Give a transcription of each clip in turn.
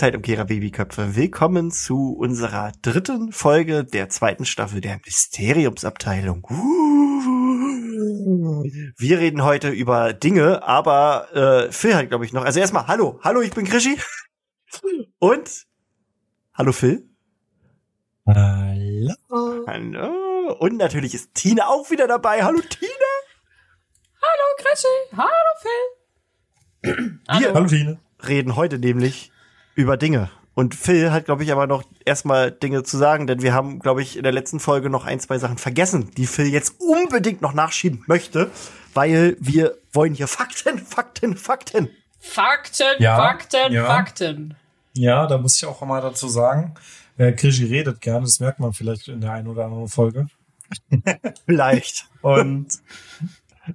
Zeitumkehrer Babyköpfe, willkommen zu unserer dritten Folge der zweiten Staffel der Mysteriumsabteilung. Wir reden heute über Dinge, aber äh, Phil hat, glaube ich, noch. Also erstmal, hallo, hallo, ich bin Krischi. Und hallo Phil. Hallo. Hallo. Und natürlich ist Tina auch wieder dabei. Hallo Tina. Hallo Krischi. Hallo Phil. Wir Hallo Tina. reden heute nämlich über Dinge. Und Phil hat, glaube ich, aber noch erstmal Dinge zu sagen, denn wir haben, glaube ich, in der letzten Folge noch ein, zwei Sachen vergessen, die Phil jetzt unbedingt noch nachschieben möchte, weil wir wollen hier Fakten, Fakten, Fakten. Fakten, Ja, Fakten, ja. Fakten. Ja, da muss ich auch mal dazu sagen, äh, Krischi redet gerne, das merkt man vielleicht in der einen oder anderen Folge. Vielleicht. Und,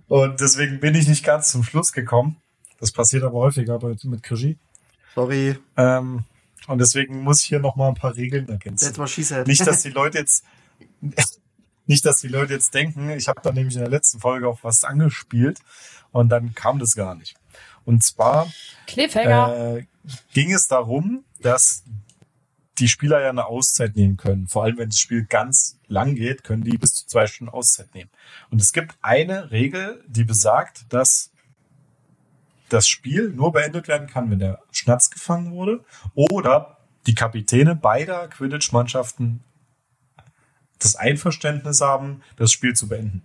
und deswegen bin ich nicht ganz zum Schluss gekommen. Das passiert aber häufiger bei, mit Krischi. Sorry. Ähm, und deswegen muss ich hier noch mal ein paar Regeln ergänzen. Jetzt mal schießen. Nicht, dass die Leute jetzt nicht, dass die Leute jetzt denken, ich habe da nämlich in der letzten Folge auch was angespielt und dann kam das gar nicht. Und zwar Cliffhanger. äh, ging es darum, dass die Spieler ja eine Auszeit nehmen können. Vor allem, wenn das Spiel ganz lang geht, können die bis zu zwei Stunden Auszeit nehmen. Und es gibt eine Regel, die besagt, dass das Spiel nur beendet werden kann, wenn der Schnatz gefangen wurde oder die Kapitäne beider Quidditch-Mannschaften das Einverständnis haben, das Spiel zu beenden.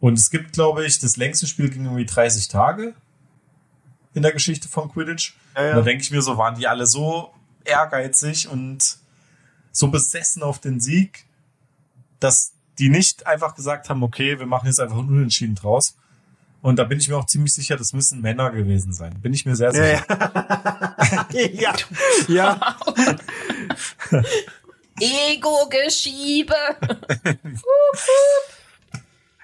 Und es gibt, glaube ich, das längste Spiel ging irgendwie 30 Tage in der Geschichte von Quidditch. Ja, ja. Da denke ich mir so, waren die alle so ehrgeizig und so besessen auf den Sieg, dass die nicht einfach gesagt haben, okay, wir machen jetzt einfach ein Unentschieden draus. Und da bin ich mir auch ziemlich sicher, das müssen Männer gewesen sein. Bin ich mir sehr sicher. ja. ja. ja. Ego-Geschiebe.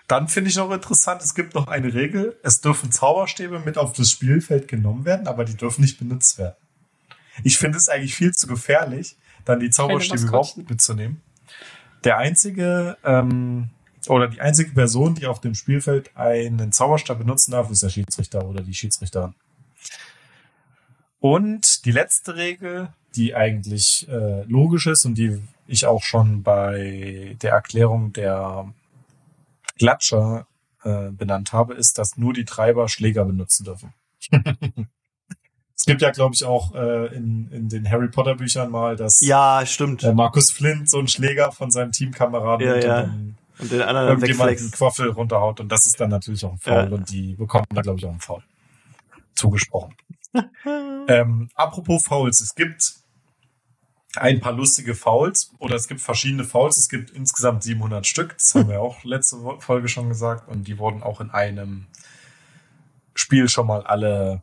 Dann finde ich noch interessant, es gibt noch eine Regel. Es dürfen Zauberstäbe mit auf das Spielfeld genommen werden, aber die dürfen nicht benutzt werden. Ich finde es eigentlich viel zu gefährlich, dann die Zauberstäbe überhaupt mitzunehmen. Der einzige ähm, oder die einzige Person, die auf dem Spielfeld einen Zauberstab benutzen darf, ist der Schiedsrichter oder die Schiedsrichterin. Und die letzte Regel, die eigentlich äh, logisch ist und die ich auch schon bei der Erklärung der Glatscher äh, benannt habe, ist, dass nur die Treiber Schläger benutzen dürfen. es gibt ja, glaube ich, auch äh, in, in den Harry Potter Büchern mal, dass ja, stimmt. äh, Markus Flint so einen Schläger von seinem Teamkameraden Ja, ja. Und den anderen irgendjemand einen. Quaffel runterhaut und das ist dann natürlich auch ein Foul Ja. und die bekommen da, glaube ich, auch einen Foul zugesprochen. ähm, apropos Fouls, es gibt ein paar lustige Fouls oder es gibt verschiedene Fouls. Es gibt insgesamt 700 Stück. Das haben wir auch letzte Folge schon gesagt und die wurden auch in einem Spiel schon mal alle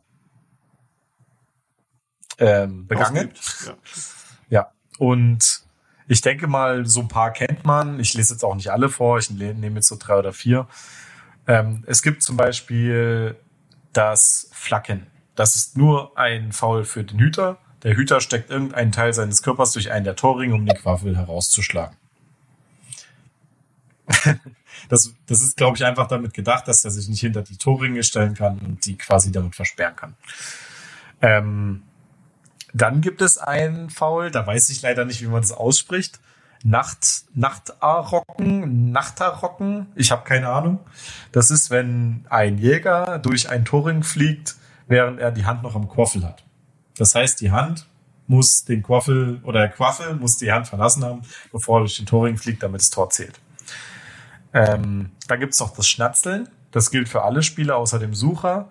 ähm, begangen. Ja. Ja, und ich denke mal, so ein paar kennt man. Ich lese jetzt auch nicht alle vor. Ich nehme jetzt so drei oder vier. Ähm, es gibt zum Beispiel das Flacken. Das ist nur ein Foul für den Hüter. Der Hüter steckt irgendeinen Teil seines Körpers durch einen der Torringe, um den Quaffel herauszuschlagen. das, das ist, glaube ich, einfach damit gedacht, dass er sich nicht hinter die Torringe stellen kann und die quasi damit versperren kann. Ähm, dann gibt es einen Foul, da weiß ich leider nicht, wie man das ausspricht. Nacht, Nachtarocken, Nachtarocken, ich habe keine Ahnung. Das ist, wenn ein Jäger durch ein Torring fliegt, während er die Hand noch am Quaffel hat. Das heißt, die Hand muss den Quaffel oder der Quaffel muss die Hand verlassen haben, bevor er durch den Torring fliegt, damit das Tor zählt. Ähm, dann gibt's noch das Schnatzeln. Das gilt für alle Spieler außer dem Sucher.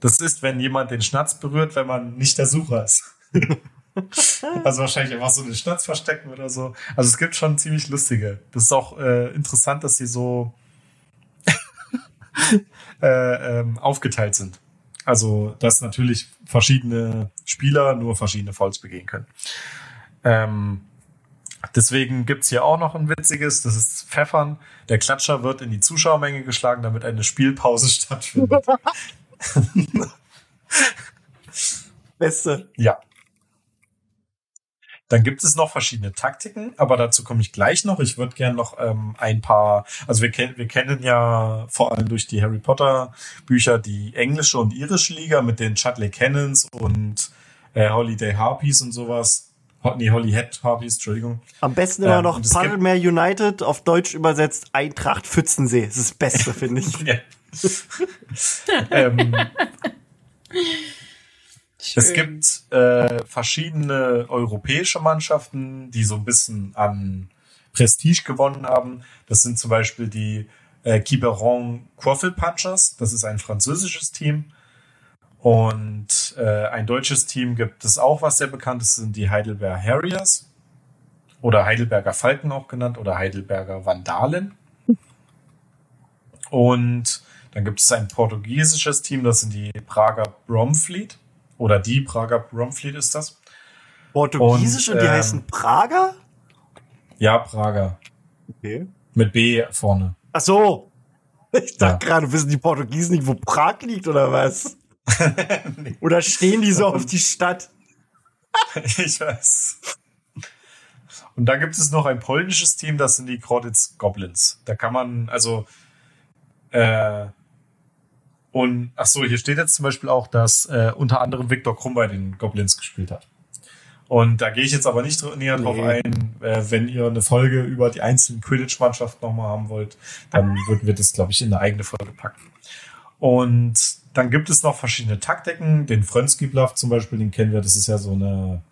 Das ist, wenn jemand den Schnatz berührt, wenn man nicht der Sucher ist. also wahrscheinlich einfach so den Schnatz verstecken oder so. Also es gibt schon ziemlich lustige. Das ist auch äh, interessant, dass sie so äh, ähm, aufgeteilt sind. Also, dass natürlich verschiedene Spieler nur verschiedene Fouls begehen können. Ähm, deswegen gibt's hier auch noch ein witziges, das ist Pfeffern. Der Klatscher wird in die Zuschauermenge geschlagen, damit eine Spielpause stattfindet. Beste. Ja. Dann gibt es noch verschiedene Taktiken, aber dazu komme ich gleich noch. Ich würde gern noch ähm, ein paar, also wir, kennen wir kennen ja vor allem durch die Harry Potter Bücher die englische und irische Liga mit den Chudley Cannons und äh, Holiday Harpies und sowas. Nee, Holly Head Harpies, Entschuldigung. Am besten immer Ähm, noch Palmer United, auf Deutsch übersetzt Eintracht Pfützensee. Das ist das Beste, finde ich. Ja. ähm, es Schön. gibt äh, verschiedene europäische Mannschaften, die so ein bisschen an Prestige gewonnen haben. Das sind zum Beispiel die äh, Quiberon Quaffle Punchers. Das ist ein französisches Team. Und äh, ein deutsches Team gibt es auch, was sehr bekannt ist, sind die Heidelberg Harriers. Oder Heidelberger Falken auch genannt oder Heidelberger Vandalen. Und dann gibt es ein portugiesisches Team, das sind die Prager Bromfleet. Oder die Prager Bromfleet ist das. Portugiesisch und, Und, die ähm, heißen Prager? Ja, Prager. Okay. Mit B vorne. Ach so. Ich dachte Ja. gerade, wissen die Portugiesen nicht, wo Prag liegt oder was? Oder stehen die so auf die Stadt? ich weiß. Und dann gibt es noch ein polnisches Team, das sind die Kroditz Goblins. Da kann man, also, äh, und, ach so, hier steht jetzt zum Beispiel auch, dass äh, unter anderem Viktor Krumm bei den Goblins gespielt hat. Und da gehe ich jetzt aber nicht näher drauf Nee. ein. Äh, wenn ihr eine Folge über die einzelnen Quidditch-Mannschaften nochmal haben wollt, dann würden wir das, glaube ich, in eine eigene Folge packen. Und dann gibt es noch verschiedene Taktiken. Den Frönsky Bluff zum Beispiel, den kennen wir. Das ist ja so eine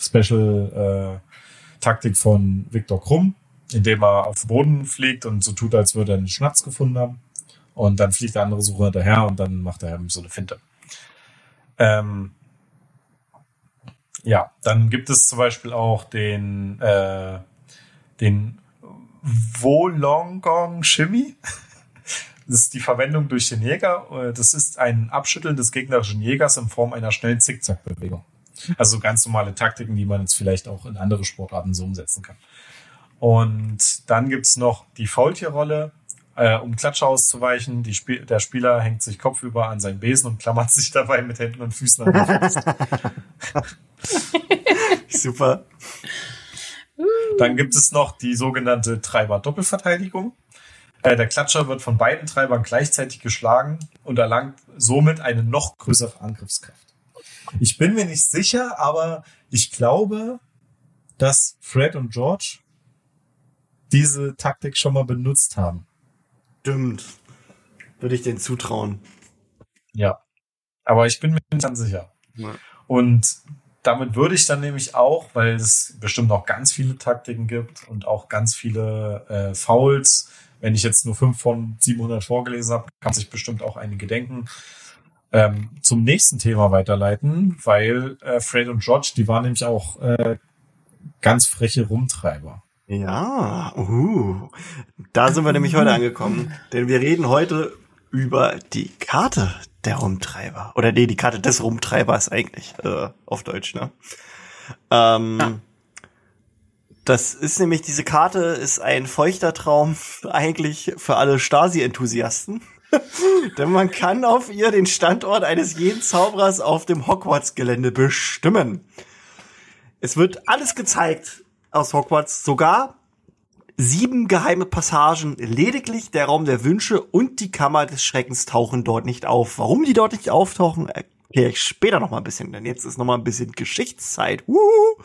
Special äh, von Viktor Krumm, indem er auf den Boden fliegt und so tut, als würde er einen Schnatz gefunden haben. Und dann fliegt der andere Sucher hinterher und dann macht er so eine Finte. Ähm, ja, dann gibt es zum Beispiel auch den, äh, den Wolongong Shimmy. Das ist die Verwendung durch den Jäger. Äh, Das ist ein Abschütteln des gegnerischen Jägers in Form einer schnellen Zickzackbewegung. Also ganz normale Taktiken, die man jetzt vielleicht auch in andere Sportarten so umsetzen kann. Und dann gibt's noch die Faultierrolle, äh, um Klatsche auszuweichen. Spiel der Spieler hängt sich kopfüber an seinen Besen und klammert sich dabei mit Händen und Füßen an die Faust. Super. Dann gibt es noch die sogenannte Treiber-Doppelverteidigung. Äh, der Klatscher wird von beiden Treibern gleichzeitig geschlagen und erlangt somit eine noch größere Angriffskraft. Ich bin mir nicht sicher, aber ich glaube, dass Fred und George diese Taktik schon mal benutzt haben. Stimmt. Würde ich denen zutrauen. Ja. Aber ich bin mir nicht ganz sicher. Ja. Und damit würde ich dann nämlich auch, weil es bestimmt noch ganz viele Taktiken gibt und auch ganz viele äh, Fouls, wenn ich jetzt nur fünf von 700 vorgelesen habe, kann sich bestimmt auch einige denken, ähm, zum nächsten Thema weiterleiten, weil äh, Fred und George, die waren nämlich auch äh, ganz freche Rumtreiber. Ja, uh, da sind wir nämlich heute angekommen. Denn wir reden heute über die Karte der Rumtreiber. Oder nee, die Karte des Rumtreibers eigentlich, äh, auf Deutsch, ne? Ähm, Das ist nämlich, diese Karte ist ein feuchter Traum eigentlich für alle Stasi-Enthusiasten. Denn man kann auf ihr den Standort eines jeden Zauberers auf dem Hogwarts-Gelände bestimmen. Es wird alles gezeigt aus Hogwarts, sogar sieben geheime Passagen, lediglich der Raum der Wünsche und die Kammer des Schreckens tauchen dort nicht auf. Warum die dort nicht auftauchen, erkläre ich später noch mal ein bisschen, denn jetzt ist noch mal ein bisschen Geschichtszeit. Wuhu.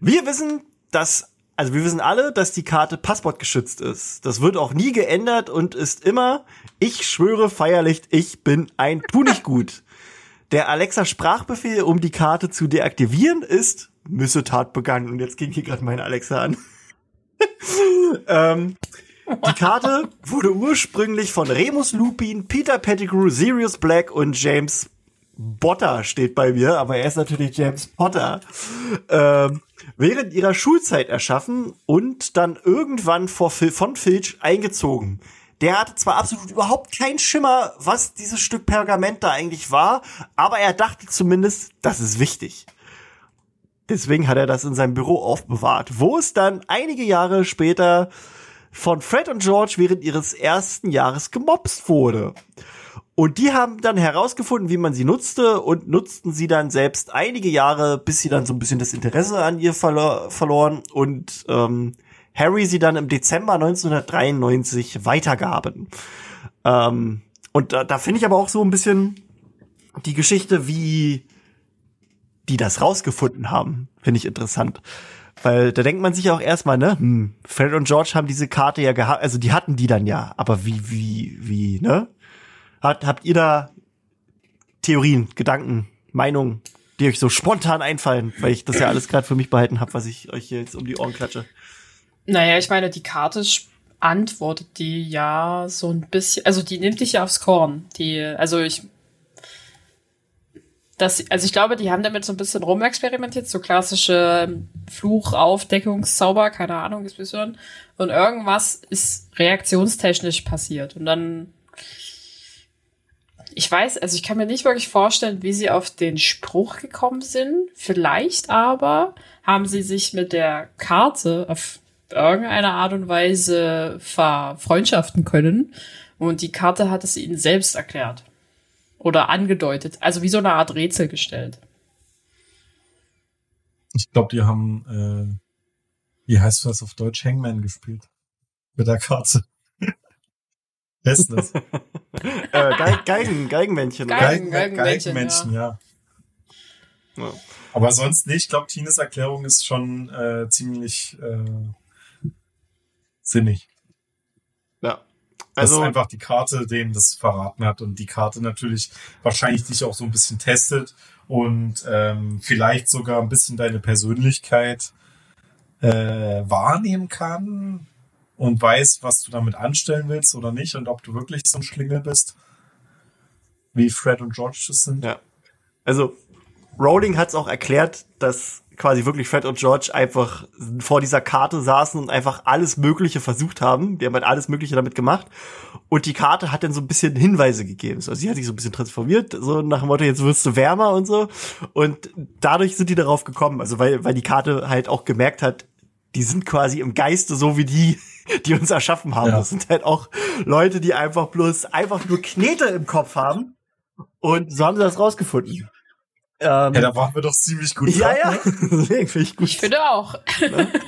Wir wissen, dass also wir wissen alle, dass die Karte passwortgeschützt ist. Das wird auch nie geändert und ist immer, ich schwöre feierlich, ich bin ein Tunichtgut. Der Alexa-Sprachbefehl, um die Karte zu deaktivieren, ist Missetat begangen. Und jetzt ging hier gerade meine Alexa an. ähm, die Karte wurde ursprünglich von Remus Lupin, Peter Pettigrew, Sirius Black und James Potter steht bei mir, aber er ist natürlich James Potter. Ähm, während ihrer Schulzeit erschaffen und dann irgendwann vor von Filch eingezogen. Der hatte zwar absolut überhaupt keinen Schimmer, was dieses Stück Pergament da eigentlich war, aber er dachte zumindest, das ist wichtig. Deswegen hat er das in seinem Büro aufbewahrt, wo es dann einige Jahre später von Fred und George während ihres ersten Jahres gemobst wurde. Und die haben dann herausgefunden, wie man sie nutzte und nutzten sie dann selbst einige Jahre, bis sie dann so ein bisschen das Interesse an ihr verlo verloren und ähm, Harry sie dann im Dezember 1993 weitergaben. Ähm, und da, da finde ich aber auch so ein bisschen die Geschichte, wie die das rausgefunden haben, finde ich interessant. Weil da denkt man sich auch erstmal, ne, hm, Fred und George haben diese Karte ja gehabt, also die hatten die dann ja, aber wie, wie, wie, ne? Hat, habt ihr da Theorien, Gedanken, Meinungen, die euch so spontan einfallen, weil ich das ja alles gerade für mich behalten habe, was ich euch jetzt um die Ohren klatsche? Naja, ich meine, die Karte antwortet die ja so ein bisschen, also die nimmt dich ja aufs Korn. Die, also ich das, also ich glaube, die haben damit so ein bisschen rumexperimentiert, so klassische Fluchaufdeckungszauber, keine Ahnung, ist bisschen. Und irgendwas ist reaktionstechnisch passiert. Und dann, ich weiß, also ich kann mir nicht wirklich vorstellen, wie sie auf den Spruch gekommen sind. Vielleicht aber haben sie sich mit der Karte auf irgendeine Art und Weise verfreundschaften können. Und die Karte hat es ihnen selbst erklärt. Oder angedeutet. Also wie so eine Art Rätsel gestellt. Ich glaube, die haben, äh, wie heißt das auf Deutsch, Hangman gespielt. Mit der Karte. Wer ist das? äh, Geig Geigen, Geigenmännchen. Geigen, Geigenmännchen, Geigenmännchen, ja. ja. Aber sonst nicht. Ich glaube, Tines Erklärung ist schon äh, ziemlich äh, sinnig. Also dass einfach die Karte denen das verraten hat und die Karte natürlich wahrscheinlich dich auch so ein bisschen testet und ähm, vielleicht sogar ein bisschen deine Persönlichkeit äh, wahrnehmen kann und weiß, was du damit anstellen willst oder nicht und ob du wirklich so ein Schlingel bist, wie Fred und George das sind. Ja. Also Rowling hat es auch erklärt, dass quasi wirklich Fred und George einfach vor dieser Karte saßen und einfach alles Mögliche versucht haben. Die haben halt alles Mögliche damit gemacht. Und die Karte hat dann so ein bisschen Hinweise gegeben. Also sie hat sich so ein bisschen transformiert, so nach dem Motto, jetzt wirst du wärmer und so. Und dadurch sind die darauf gekommen. Also weil, weil die Karte halt auch gemerkt hat, die sind quasi im Geiste so wie die, die uns erschaffen haben. Ja. Das sind halt auch Leute, die einfach bloß einfach nur Knete im Kopf haben. Und so haben sie das rausgefunden. Ähm, ja, da waren wir doch ziemlich gut. Ja, ja. Ne? Deswegen finde ich gut. Ich finde auch. Ne?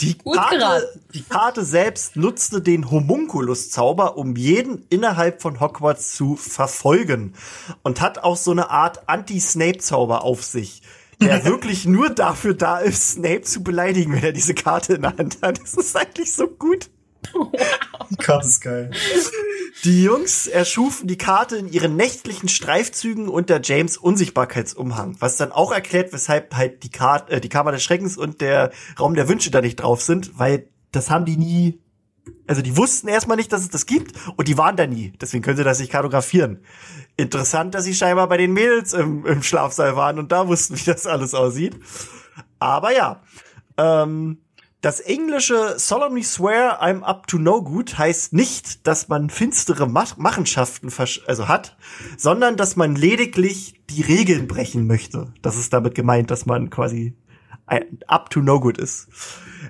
Die, Karte, die Karte selbst nutzte den Homunculus-Zauber, um jeden innerhalb von Hogwarts zu verfolgen. Und hat auch so eine Art Anti-Snape-Zauber auf sich. Der wirklich nur dafür da ist, Snape zu beleidigen, wenn er diese Karte in der Hand hat. Das ist eigentlich so gut. Die Karte ist geil. Die Jungs erschufen die Karte in ihren nächtlichen Streifzügen unter James Unsichtbarkeitsumhang, was dann auch erklärt, weshalb halt die Karte, äh, die Kammer des Schreckens und der Raum der Wünsche da nicht drauf sind, weil das haben die nie, also die wussten erstmal nicht, dass es das gibt und die waren da nie. Deswegen können sie das nicht kartografieren. Interessant, dass sie scheinbar bei den Mädels im, im Schlafsaal waren und da wussten, wie das alles aussieht. Aber ja, ähm, das englische solemnly swear I'm up to no good heißt nicht, dass man finstere Machenschaften also hat, sondern dass man lediglich die Regeln brechen möchte. Das ist damit gemeint, dass man quasi up to no good ist.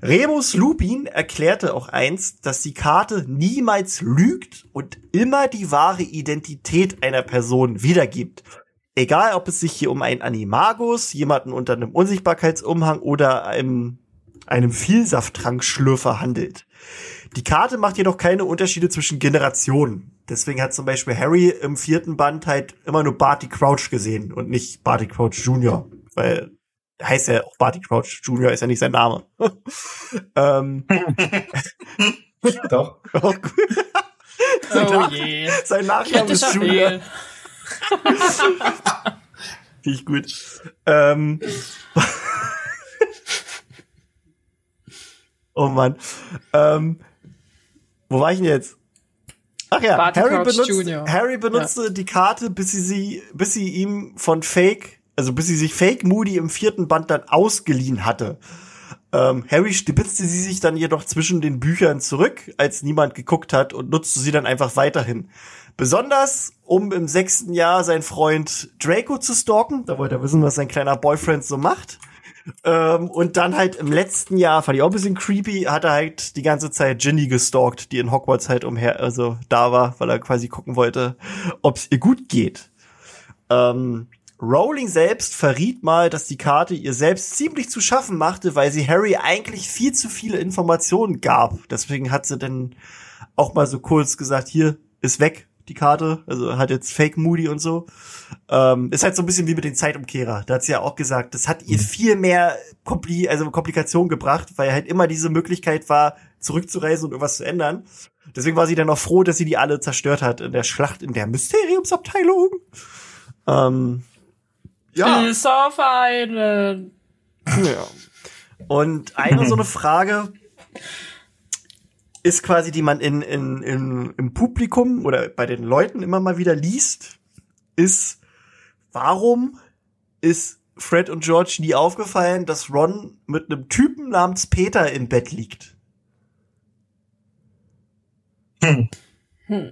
Remus Lupin erklärte auch einst, dass die Karte niemals lügt und immer die wahre Identität einer Person wiedergibt. Egal, ob es sich hier um einen Animagus, jemanden unter einem Unsichtbarkeitsumhang oder einem einem Vielsaftttrankschlürfer handelt. Die Karte macht jedoch keine Unterschiede zwischen Generationen. Deswegen hat zum Beispiel Harry im vierten Band halt immer nur Barty Crouch gesehen und nicht Barty Crouch Jr., weil der heißt ja auch Barty Crouch Jr., ist ja nicht sein Name. ähm, Doch. Oh, sein, oh Nach je. sein Nachname ist Junior. Finde ich gut. Ähm, Oh Mann. Ähm, wo war ich denn jetzt? Ach ja, Barty Harry Crouch benutzt. Harry benutzte ja. die Karte, bis sie sie, bis sie ihm von Fake, also bis sie sich Fake Moody im vierten Band dann ausgeliehen hatte. Ähm, Harry stibitzte sie sich dann jedoch zwischen den Büchern zurück, als niemand geguckt hat und nutzte sie dann einfach weiterhin. Besonders, um im sechsten Jahr seinen Freund Draco zu stalken. Da wollte er wissen, was sein kleiner Boyfriend so macht. Ähm, und dann halt im letzten Jahr, fand ich auch ein bisschen creepy, hat er halt die ganze Zeit Ginny gestalkt, die in Hogwarts halt umher, also da war, weil er quasi gucken wollte, ob es ihr gut geht. Ähm, Rowling selbst verriet mal, dass die Karte ihr selbst ziemlich zu schaffen machte, weil sie Harry eigentlich viel zu viele Informationen gab. Deswegen hat sie dann auch mal so kurz gesagt, hier ist weg, die Karte. Also hat jetzt Fake Moody und so. Ähm, ist halt so ein bisschen wie mit den Zeitumkehrer. Da hat sie ja auch gesagt, das hat ihr viel mehr Kompli also Komplikationen gebracht, weil halt immer diese Möglichkeit war, zurückzureisen und irgendwas zu ändern. Deswegen war sie dann auch froh, dass sie die alle zerstört hat in der Schlacht in der Mysteriumsabteilung. Ähm, ja. Bis auf einen. Ja. Und eine so eine Frage ist quasi, die man in, in, in, im Publikum oder bei den Leuten immer mal wieder liest, ist, warum ist Fred und George nie aufgefallen, dass Ron mit einem Typen namens Peter im Bett liegt? Hm. Hm.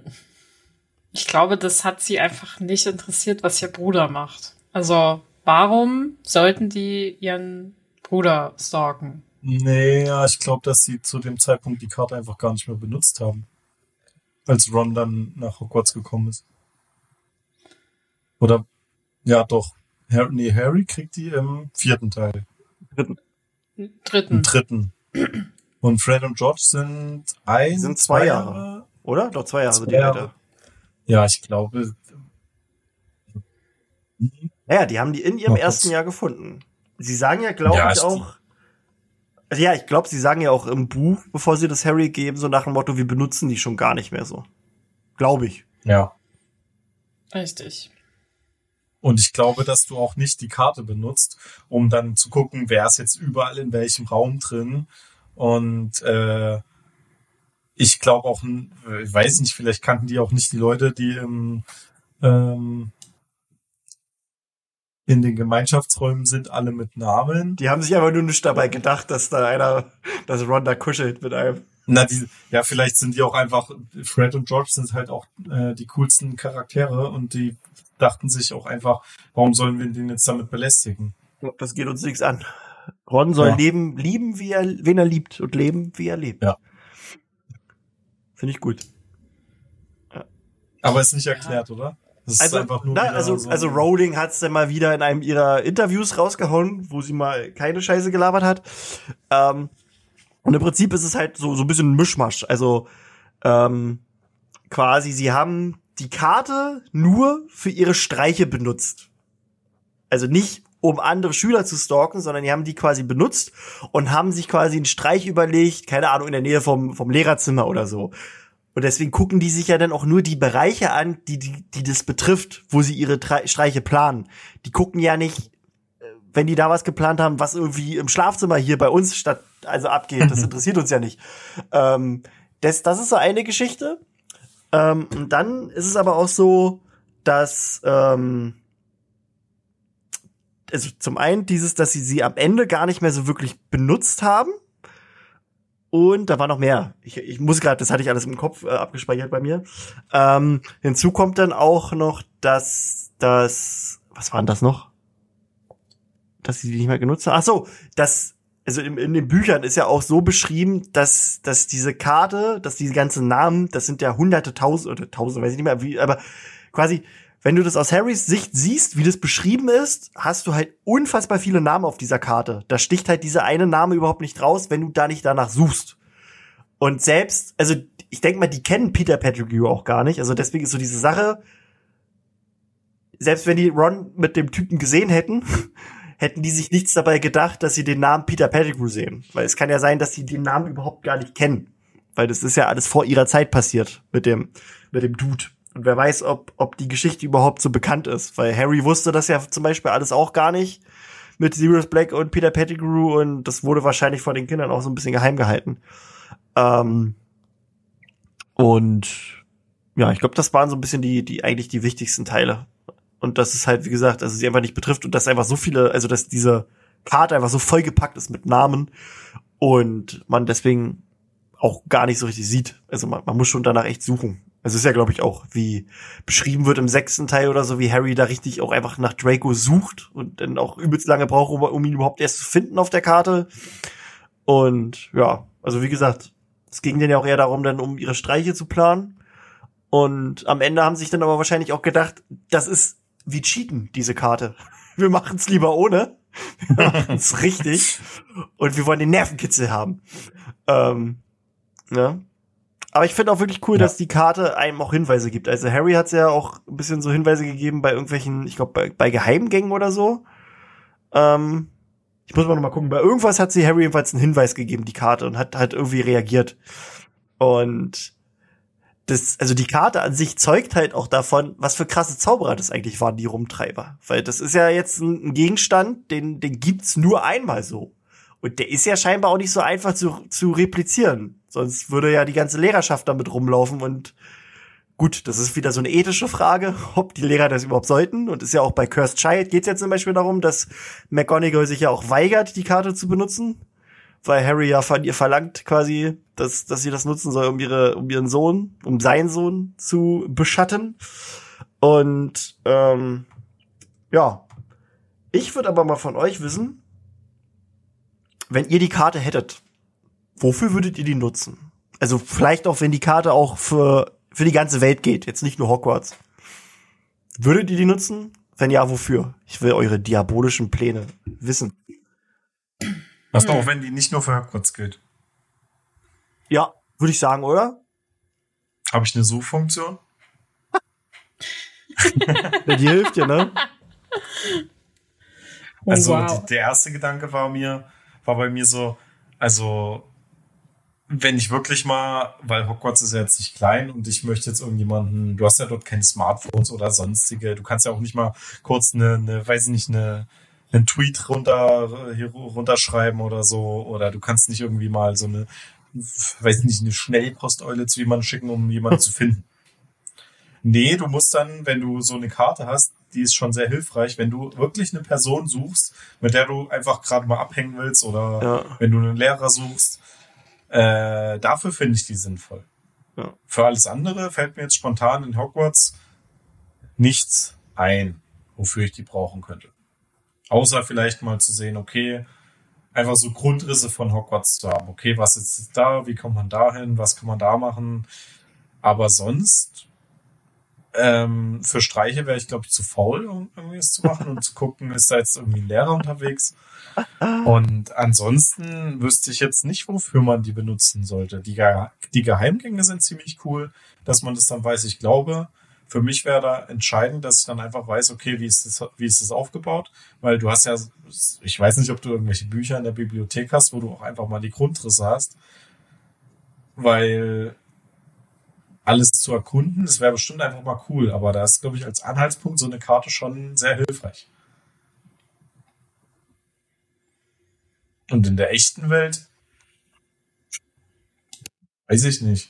Ich glaube, das hat sie einfach nicht interessiert, was ihr Bruder macht. Also, warum sollten die ihren Bruder stalken? Nee, ja, ich glaube, dass sie zu dem Zeitpunkt die Karte einfach gar nicht mehr benutzt haben. Als Ron dann nach Hogwarts gekommen ist. Oder, ja, doch. Harry, nee, Harry kriegt die im vierten Teil. Dritten. Dritten. Im dritten. Und Fred und George sind ein, Die sind zwei Jahre. Oder? Doch zwei Jahre Zwei sind die Jahre. Ja, ich glaube. Naja, die haben die in ihrem ersten Jahr gefunden. Sie sagen ja, glaube Ja, ich, auch. Also ja, ich glaube, sie sagen ja auch im Buch, bevor sie das Harry geben, so nach dem Motto, wir benutzen die schon gar nicht mehr so. Glaube ich. Ja. Richtig. Und ich glaube, dass du auch nicht die Karte benutzt, um dann zu gucken, wer ist jetzt überall in welchem Raum drin. Und äh, ich glaube auch, n- ich weiß nicht, vielleicht kannten die auch nicht die Leute, die im, ähm, in den Gemeinschaftsräumen sind, alle mit Namen. Die haben sich aber nur nicht dabei gedacht, dass da einer, dass Ron da kuschelt mit einem. Na, die, ja, vielleicht sind die auch einfach, Fred und George sind halt auch äh, die coolsten Charaktere und die dachten sich auch einfach, warum sollen wir den jetzt damit belästigen? Das geht uns nichts an. Ron soll Ja. leben, lieben, wie er, wen er liebt und leben, wie er lebt. Ja. Finde ich gut. Aber ist nicht erklärt, oder? Das ist Also, einfach nur na, also, so also Rowling hat's dann mal wieder in einem ihrer Interviews rausgehauen, wo sie mal keine Scheiße gelabert hat. Ähm, und im Prinzip ist es halt so, so ein bisschen ein Mischmasch. Also ähm, quasi, sie haben die Karte nur für ihre Streiche benutzt. Also nicht um andere Schüler zu stalken, sondern die haben die quasi benutzt und haben sich quasi einen Streich überlegt, keine Ahnung, in der Nähe vom, vom Lehrerzimmer oder so. Und deswegen gucken die sich ja dann auch nur die Bereiche an, die, die, die das betrifft, wo sie ihre Tre- Streiche planen. Die gucken ja nicht, äh, wenn die da was geplant haben, was irgendwie im Schlafzimmer hier bei uns statt, also abgeht. Das interessiert uns ja nicht. Ähm, das, das ist so eine Geschichte. Ähm, und dann ist es aber auch so, dass, ähm, also zum einen dieses, dass sie sie am Ende gar nicht mehr so wirklich benutzt haben. Und da war noch mehr. Ich, ich muss gerade, das hatte ich alles im Kopf äh, abgespeichert bei mir. Ähm, hinzu kommt dann auch noch, dass das, was war denn das noch? Dass sie die nicht mehr genutzt haben. Ach so, das, also in, in den Büchern ist ja auch so beschrieben, dass, dass diese Karte, dass diese ganzen Namen, das sind ja hunderte, tausend oder tausend, weiß ich nicht mehr, wie, aber quasi, wenn du das aus Harrys Sicht siehst, wie das beschrieben ist, hast du halt unfassbar viele Namen auf dieser Karte. Da sticht halt dieser eine Name überhaupt nicht raus, wenn du da nicht danach suchst. Und selbst, also ich denke mal, die kennen Peter Pettigrew auch gar nicht. Also deswegen ist so diese Sache, selbst wenn die Ron mit dem Typen gesehen hätten, hätten die sich nichts dabei gedacht, dass sie den Namen Peter Pettigrew sehen. Weil es kann ja sein, dass sie den Namen überhaupt gar nicht kennen. Weil das ist ja alles vor ihrer Zeit passiert mit dem, mit dem Dude. Und wer weiß, ob, ob die Geschichte überhaupt so bekannt ist. Weil Harry wusste das ja zum Beispiel alles auch gar nicht mit Sirius Black und Peter Pettigrew und das wurde wahrscheinlich vor den Kindern auch so ein bisschen geheim gehalten. Ähm, und ja, ich glaube, das waren so ein bisschen die, die eigentlich die wichtigsten Teile. Und das ist halt, wie gesagt, also sie einfach nicht betrifft und dass einfach so viele, also dass diese Karte einfach so vollgepackt ist mit Namen und man deswegen auch gar nicht so richtig sieht. Also man, man muss schon danach echt suchen. Es ist ja, glaube ich, auch, wie beschrieben wird im sechsten Teil oder so, wie Harry da richtig auch einfach nach Draco sucht und dann auch übelst lange braucht, um, um ihn überhaupt erst zu finden auf der Karte. Und ja, also wie gesagt, es ging denen ja auch eher darum, dann um ihre Streiche zu planen. Und am Ende haben sich dann aber wahrscheinlich auch gedacht, das ist wie Cheaten, diese Karte. Wir machen es lieber ohne. Wir machen es richtig. Und wir wollen den Nervenkitzel haben. Ähm, ja. Aber ich finde auch wirklich cool, ja. dass die Karte einem auch Hinweise gibt. Also Harry hat ja auch ein bisschen so Hinweise gegeben bei irgendwelchen, ich glaube, bei, bei Geheimgängen oder so. Ähm, ich muss mal noch mal gucken. Bei irgendwas hat sie Harry jedenfalls einen Hinweis gegeben, die Karte, und hat halt irgendwie reagiert. Und das, also die Karte an sich zeugt halt auch davon, was für krasse Zauberer das eigentlich waren, die Rumtreiber. Weil das ist ja jetzt ein, Gegenstand, den, den gibt's nur einmal so. Und der ist ja scheinbar auch nicht so einfach zu, zu replizieren. Sonst würde ja die ganze Lehrerschaft damit rumlaufen und gut, das ist wieder so eine ethische Frage, ob die Lehrer das überhaupt sollten. Und ist ja auch bei Cursed Child geht es ja zum Beispiel darum, dass McGonagall sich ja auch weigert, die Karte zu benutzen, weil Harry ja von ihr verlangt quasi, dass, dass sie das nutzen soll, um ihre, um ihren Sohn, um seinen Sohn zu beschatten. Und ähm, ja, ich würde aber mal von euch wissen, wenn ihr die Karte hättet, wofür würdet ihr die nutzen? Also vielleicht auch, wenn die Karte auch für, für die ganze Welt geht, jetzt nicht nur Hogwarts. Würdet ihr die nutzen? Wenn ja, wofür? Ich will eure diabolischen Pläne wissen. Was auch, wenn die nicht nur für Hogwarts gilt. Ja, würde ich sagen, oder? Habe ich eine Suchfunktion? ja, die hilft dir, ne? Also oh, wow. die, der erste Gedanke war mir, war bei mir so, also wenn ich wirklich mal, weil Hogwarts ist ja jetzt nicht klein und ich möchte jetzt irgendjemanden, du hast ja dort keine Smartphones oder sonstige, du kannst ja auch nicht mal kurz eine, eine weiß ich nicht, eine, einen Tweet runter, hier runterschreiben oder so, oder du kannst nicht irgendwie mal so eine, weiß nicht, eine Schnellposteule zu jemandem schicken, um jemanden zu finden. Nee, du musst dann, wenn du so eine Karte hast, die ist schon sehr hilfreich, wenn du wirklich eine Person suchst, mit der du einfach gerade mal abhängen willst oder ja. wenn du einen Lehrer suchst, äh, dafür finde ich die sinnvoll. Ja. Für alles andere fällt mir jetzt spontan in Hogwarts nichts ein, wofür ich die brauchen könnte. Außer vielleicht mal zu sehen, okay, einfach so Grundrisse von Hogwarts zu haben. Okay, was ist da? Wie kommt man da hin? Was kann man da machen? Aber sonst ähm, für Streiche wäre ich, glaube ich, zu faul, um irgendwie es zu machen und zu gucken, ist da jetzt irgendwie ein Lehrer unterwegs. Und ansonsten wüsste ich jetzt nicht, wofür man die benutzen sollte. Die, Ge die Geheimgänge sind ziemlich cool, dass man das dann weiß. Ich glaube, für mich wäre da entscheidend, dass ich dann einfach weiß, okay, wie ist das, wie ist das aufgebaut? Weil du hast ja, ich weiß nicht, ob du irgendwelche Bücher in der Bibliothek hast, wo du auch einfach mal die Grundrisse hast. Weil alles zu erkunden. Das wäre bestimmt einfach mal cool, aber da ist, glaube ich, als Anhaltspunkt so eine Karte schon sehr hilfreich. Und in der echten Welt weiß ich nicht.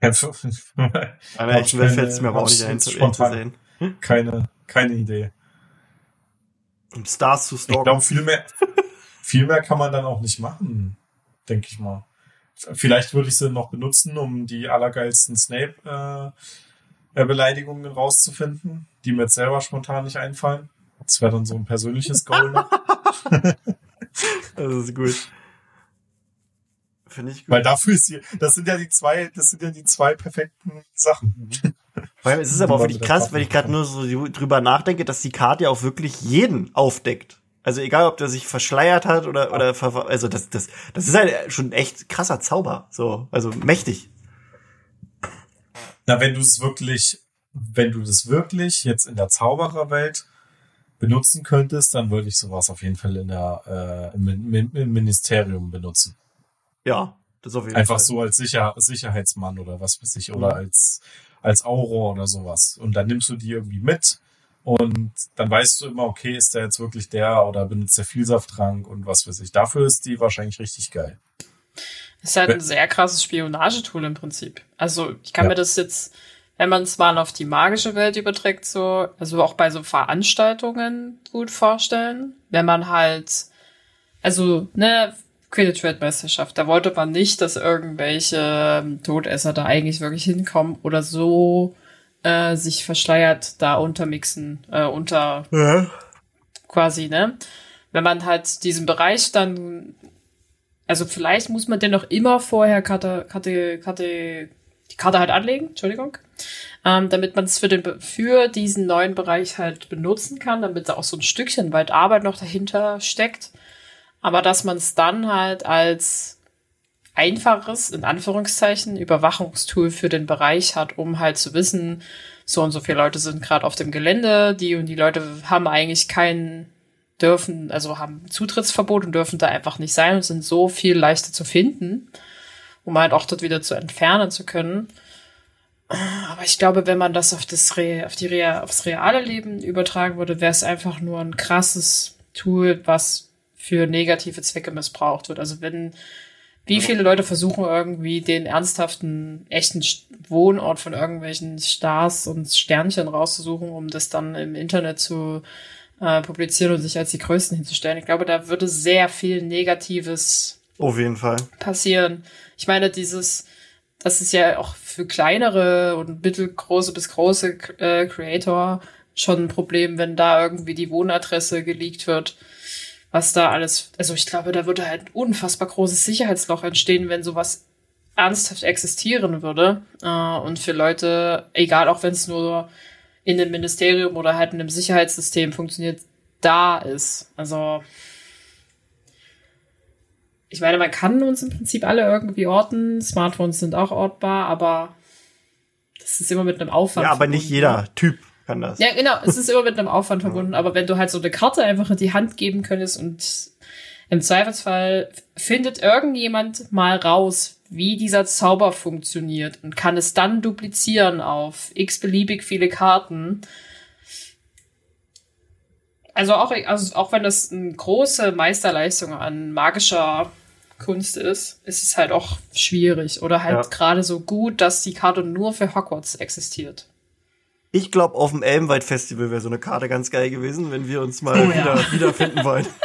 In der echten Welt fällt es mir aber auch nicht ein, zu sehen. Keine, keine Idee. Um Stars zu stalken. Ich glaube, viel mehr, viel mehr kann man dann auch nicht machen, denke ich mal. Vielleicht würde ich sie noch benutzen, um die allergeilsten Snape-Beleidigungen äh, rauszufinden, die mir jetzt selber spontan nicht einfallen. Das wäre dann so ein persönliches Goal noch. das ist gut. Finde ich gut. Weil dafür ist hier, das sind ja die zwei, das sind ja die zwei perfekten Sachen. Weil es ist aber auch wirklich krass, wenn ich gerade nur so drüber nachdenke, dass die Karte ja auch wirklich jeden aufdeckt. Also egal, ob der sich verschleiert hat oder oder also das das das ist halt schon echt krasser Zauber, so also mächtig. Na, wenn du es wirklich, wenn du das wirklich jetzt in der Zaubererwelt benutzen könntest, dann würde ich sowas auf jeden Fall in der äh, im, im Ministerium benutzen. Ja, das auf jeden Einfach Fall. so als Sicher Sicherheitsmann oder was weiß ich oder mhm. als als Auror oder sowas. Und dann nimmst du die irgendwie mit und dann weißt du immer, okay, ist der jetzt wirklich der oder benutzt der Vielsafttrank und was weiß ich. Dafür ist die wahrscheinlich richtig geil. Das ist halt ein sehr krasses Spionagetool im Prinzip. Also ich kann ja. mir das jetzt, wenn man es mal auf die magische Welt überträgt, so, also auch bei so Veranstaltungen gut vorstellen. Wenn man halt, also, ne, Quidditch-Weltmeisterschaft, da wollte man nicht, dass irgendwelche Todesser da eigentlich wirklich hinkommen oder so äh, sich verschleiert da untermixen, äh, unter ja. quasi, ne? Wenn man halt diesen Bereich dann, also vielleicht muss man den noch immer vorher Karte, Karte, Karte, die Karte halt anlegen, Entschuldigung, ähm, damit man es für den, für diesen neuen Bereich halt benutzen kann, damit da auch so ein Stückchen weit Arbeit noch dahinter steckt. Aber dass man es dann halt als einfaches, in Anführungszeichen, Überwachungstool für den Bereich hat, um halt zu wissen, so und so viele Leute sind gerade auf dem Gelände, die und die Leute haben eigentlich keinen, dürfen, also haben Zutrittsverbot und dürfen da einfach nicht sein und sind so viel leichter zu finden, um halt auch dort wieder zu entfernen zu können. Aber ich glaube, wenn man das auf das Re auf die Re aufs reale Leben übertragen würde, wäre es einfach nur ein krasses Tool, was für negative Zwecke missbraucht wird. Also wenn wie viele Leute versuchen irgendwie den ernsthaften, echten Wohnort von irgendwelchen Stars und Sternchen rauszusuchen, um das dann im Internet zu äh, publizieren und sich als die Größten hinzustellen. Ich glaube, da würde sehr viel Negatives Auf jeden Fall. passieren. Ich meine, dieses, das ist ja auch für kleinere und mittelgroße bis große äh, Creator schon ein Problem, wenn da irgendwie die Wohnadresse geleakt wird was da alles, also ich glaube, da würde halt unfassbar großes Sicherheitsloch entstehen, wenn sowas ernsthaft existieren würde. Äh, und für Leute, egal auch wenn es nur in einem Ministerium oder halt in einem Sicherheitssystem funktioniert, da ist. Also ich meine, man kann uns im Prinzip alle irgendwie orten. Smartphones sind auch ortbar, aber das ist immer mit einem Aufwand. Ja, aber nicht verbunden. jeder Typ kann das. Ja, genau. Es ist immer mit einem Aufwand verbunden. Aber wenn du halt so eine Karte einfach in die Hand geben könntest und im Zweifelsfall findet irgendjemand mal raus, wie dieser Zauber funktioniert und kann es dann duplizieren auf x beliebig viele Karten. Also auch, also auch wenn das eine große Meisterleistung an magischer Kunst ist, ist es halt auch schwierig oder halt Ja. gerade so gut, dass die Karte nur für Hogwarts existiert. Ich glaube, auf dem Elmwald Festival wäre so eine Karte ganz geil gewesen, wenn wir uns mal Oh ja. wieder wiederfinden wollen.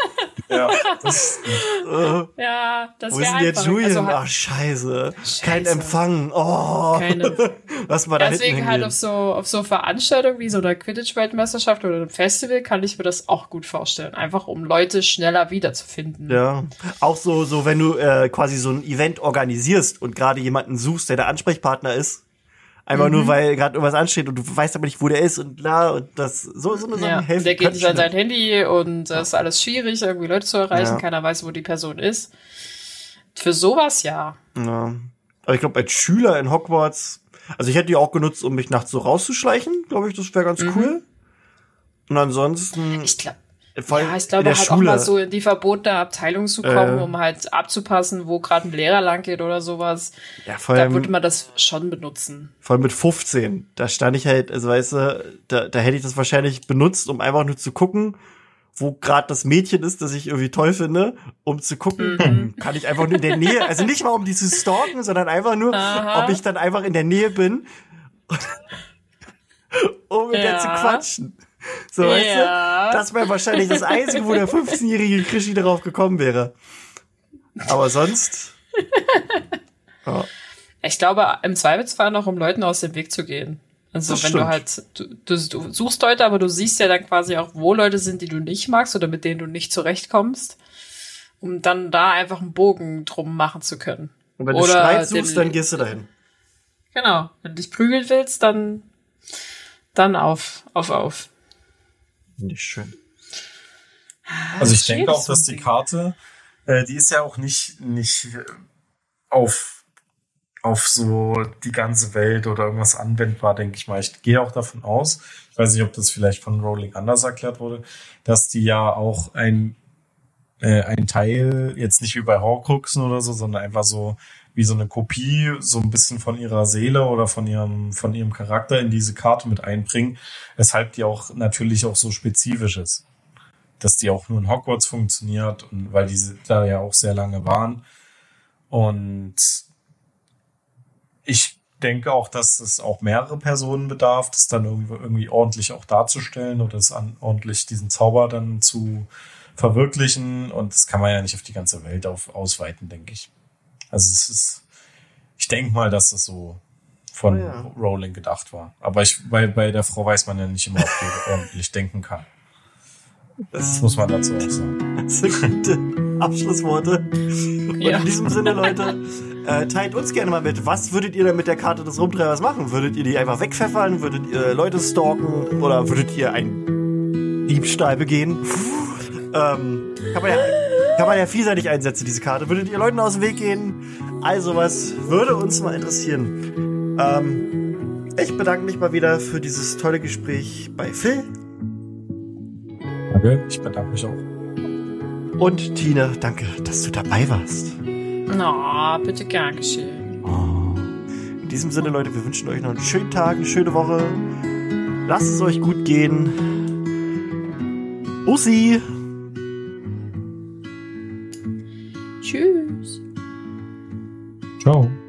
Ja, das, äh, Ja, das wo ist denn jetzt. Julian? Also halt- Ach, scheiße. Kein Scheiße. Empfang. Oh. Keine. Lass mal da hinten Deswegen halt auf so, auf so Veranstaltungen wie so einer Quidditch-Weltmeisterschaft oder einem Festival kann ich mir das auch gut vorstellen. Einfach um Leute schneller wiederzufinden. Ja, auch so, so wenn du äh, quasi so ein Event organisierst und gerade jemanden suchst, der der Ansprechpartner ist, einfach Mhm. nur weil gerade irgendwas ansteht und du weißt aber nicht, wo der ist und bla und das so so eine Ja, Sachen helfen. der geht schnell. sein Handy und es ist alles schwierig, irgendwie Leute zu erreichen. Ja. Keiner weiß, wo die Person ist. Für sowas ja. Ja. Aber ich glaube, als Schüler in Hogwarts, also ich hätte die auch genutzt, um mich nachts so rauszuschleichen, glaube ich, das wäre ganz cool. Und ansonsten, Mhm. Ich glaube, vor ja, ich glaube der halt auch Schule, mal so in die verbotene Abteilung zu kommen, Äh. um halt abzupassen, wo gerade ein Lehrer lang geht oder sowas. ja, vor Da allem, würde man das schon benutzen. vor allem mit 15, da stand ich halt, also weißt du, da, da hätte ich das wahrscheinlich benutzt, um einfach nur zu gucken, wo gerade das Mädchen ist, das ich irgendwie toll finde, um zu gucken, hm, kann ich einfach nur in der Nähe, also nicht mal um die zu stalken, sondern einfach nur, Aha. ob ich dann einfach in der Nähe bin, um mit der Ja. zu quatschen. So, weißt Ja. du? Das wäre wahrscheinlich das Einzige, wo der 15-jährige Krischi darauf gekommen wäre. Aber sonst. Ja. Ich glaube, im Zweifelsfall noch, um Leuten aus dem Weg zu gehen. Also Das wenn stimmt. du halt, du, du, du suchst Leute, aber du siehst ja dann quasi auch, wo Leute sind, die du nicht magst oder mit denen du nicht zurechtkommst, um dann da einfach einen Bogen drum machen zu können. Und wenn du Oder Streit den- suchst, dann gehst du dahin. Genau. Wenn du dich prügeln willst, dann, dann auf, auf, auf. Nicht schön. Also ich denke auch, dass die. Karte, äh, die ist ja auch nicht, nicht äh, auf, auf so die ganze Welt oder irgendwas anwendbar, denke ich mal. Ich gehe auch davon aus, ich weiß nicht, ob das vielleicht von Rowling anders erklärt wurde, dass die ja auch ein, äh, ein Teil, jetzt nicht wie bei Horcruxen oder so, sondern einfach so wie so eine Kopie, so ein bisschen von ihrer Seele oder von ihrem, von ihrem Charakter in diese Karte mit einbringen, weshalb die auch natürlich auch so spezifisch ist dass die auch nur in Hogwarts funktioniert und weil diese da ja auch sehr lange waren. Und ich denke auch, dass es auch mehrere Personen bedarf, das dann irgendwie, irgendwie ordentlich auch darzustellen oder es an, ordentlich diesen Zauber dann zu verwirklichen. Und das kann man ja nicht auf die ganze Welt auf, ausweiten, denke ich. Also es ist, ich denke mal, dass das so von Oh ja. Rowling gedacht war. Aber ich, bei, bei der Frau weiß man ja nicht immer, ob die ordentlich denken kann. Das muss man dazu auch sagen. Das sind gute Abschlussworte. Und Ja. in diesem Sinne, Leute, äh, teilt uns gerne mal mit. Was würdet ihr denn mit der Karte des Rumtreibers machen? Würdet ihr die einfach wegpfeffern? Würdet ihr Leute stalken? Oder würdet ihr einen Diebstahl begehen? ähm, kann, man ja, kann man ja vielseitig einsetzen, diese Karte. Würdet ihr Leuten aus dem Weg gehen? Also was würde uns mal interessieren. Ähm, ich bedanke mich mal wieder für dieses tolle Gespräch bei Phil. Danke, ich bedanke mich auch. Und Tine, danke, dass du dabei warst. Na, no, bitte gern geschehen. Oh. In diesem Sinne, Leute, wir wünschen euch noch einen schönen Tag, eine schöne Woche. Lasst es euch gut gehen. Bussi! Ciao.